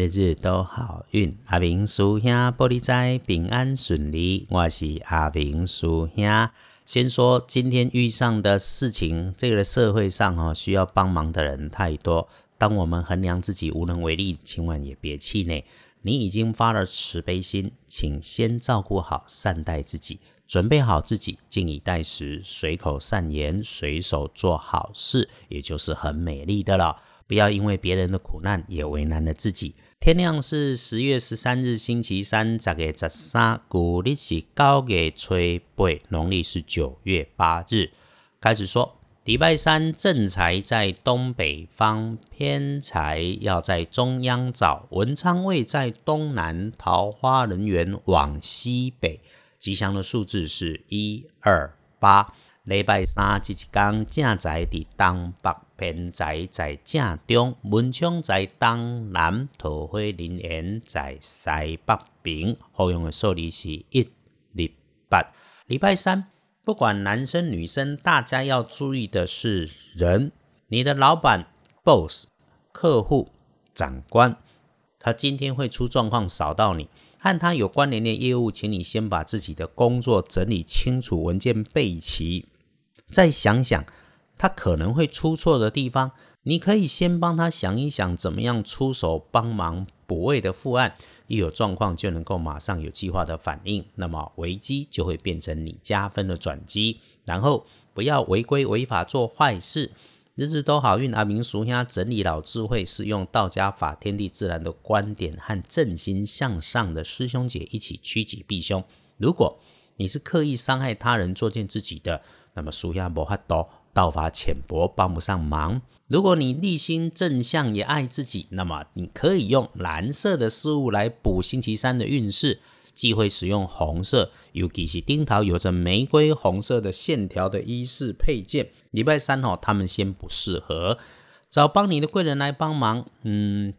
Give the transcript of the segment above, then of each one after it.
日日都好运。阿明叔兄玻璃仔平安顺利，我是阿明叔兄。先说今天遇上的事情，这个社会上哈需要帮忙的人太多。当我们衡量自己无能为力，千万也别气馁。你已经发了慈悲心，请先照顾好、善待自己，准备好自己，静以待时，随口善言，随手做好事，也就是很美丽的了。不要因为别人的苦难也为难了自己。天亮是十月十三日，星期三，十月十三，古历是九月初八，农历是九月八日。开始说，礼拜三正财在东北方，偏财要在中央找，文昌位在东南，桃花人员往西北。吉祥的数字是一二八。礼拜三即一天，正在伫东北，偏在在正中，文昌在东南，桃花人缘在西北边。好用的数字是一、二、八。礼拜三，不管男生女生，大家要注意的是人，你的老板、boss、客户、长官，他今天会出状况，扫到你。和他有关联的业务，请你先把自己的工作整理清楚，文件备齐。再想想他可能会出错的地方，你可以先帮他想一想，怎么样出手帮忙补位的副案，一有状况就能够马上有计划的反应，那么危机就会变成你加分的转机。然后不要违规违法做坏事，日日都好运。阿明叔兄整理老智慧，是用道家法、天地自然的观点和正心向上的师兄姐一起趋吉避凶。如果你是刻意伤害他人、作践自己的，那么属下无法多，道法浅薄，帮不上忙。如果你立心正向，也爱自己，那么你可以用蓝色的事物来补星期三的运势，忌讳使用红色，尤其是丁桃有着玫瑰红色的线条的衣饰配件。礼拜三哦，他们先不适合，找帮你的贵人来帮忙。嗯。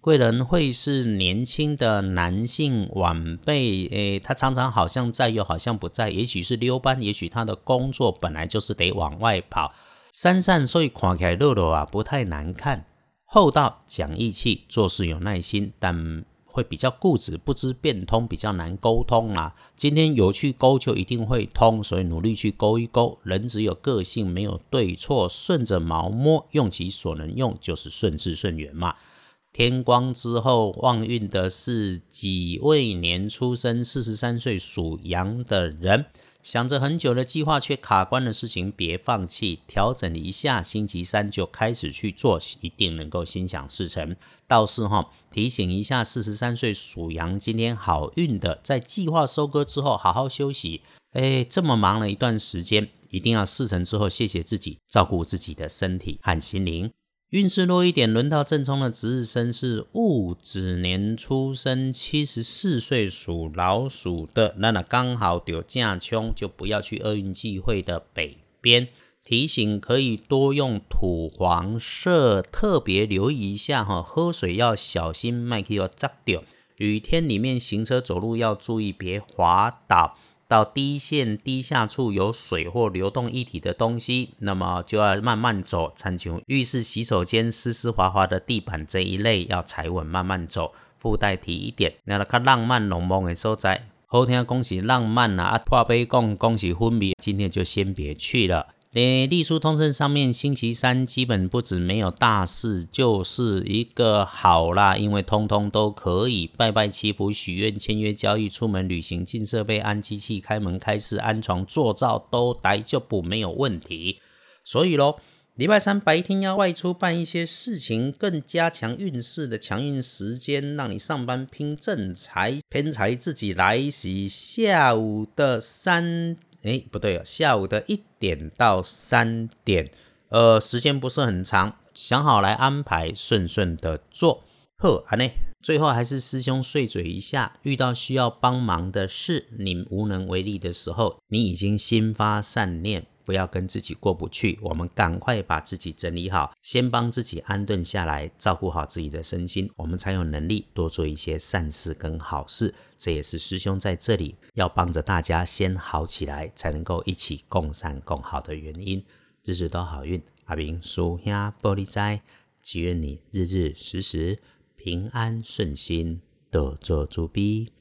贵人会是年轻的男性晚辈，诶，他常常好像在又好像不在，也许是溜班，也许他的工作本来就是得往外跑。三善，所以看起来肉肉啊不太难看，厚道讲义气，做事有耐心，但会比较固执，不知变通，比较难沟通啊。今天有去勾就一定会通，所以努力去勾一勾。人只有个性，没有对错，顺着毛摸，用其所能用，就是顺势顺缘嘛。天光之后，旺运的是己未年出生、四十三岁属羊的人，想着很久的计划却卡关的事情，别放弃，调整一下，星期三就开始去做，一定能够心想事成。倒是哈，提醒一下四十三岁属羊今天好运的，在计划收割之后好好休息。哎，这么忙了一段时间，一定要事成之后谢谢自己，照顾自己的身体和心灵。运势弱一点，轮到正冲的值日生是戊子年出生，七十四岁属老鼠的，那那刚好有架冲，就不要去厄运忌讳的北边。提醒可以多用土黄色，特别留意一下哈，喝水要小心，麦克要扎掉。雨天里面行车走路要注意，别滑倒。到低线低下处有水或流动液体的东西，那么就要慢慢走。参求浴室、洗手间湿湿滑滑的地板这一类要踩稳慢慢走。附带提一点，那个较浪漫浓梦的所在，好听恭喜浪漫啊！啊，破杯讲恭喜昏迷，今天就先别去了。诶，隶书通胜上面，星期三基本不止没有大事，就是一个好啦，因为通通都可以拜拜祈福、许愿、签约、交易、出门旅行、进设备、安机器、开门开市、安床、做灶都来就不没有问题。所以咯，礼拜三白天要外出办一些事情，更加强运势的强运时间，让你上班拼正财，偏财自己来袭。下午的三。哎，不对哦，下午的一点到三点，呃，时间不是很长，想好来安排，顺顺的做。呵，好呢，最后还是师兄碎嘴一下，遇到需要帮忙的事，你无能为力的时候，你已经心发善念。不要跟自己过不去，我们赶快把自己整理好，先帮自己安顿下来，照顾好自己的身心，我们才有能力多做一些善事跟好事。这也是师兄在这里要帮着大家先好起来，才能够一起共善共好的原因。日日都好运，阿明叔兄玻璃斋，祈愿你日日时时。平安顺心，多做主逼。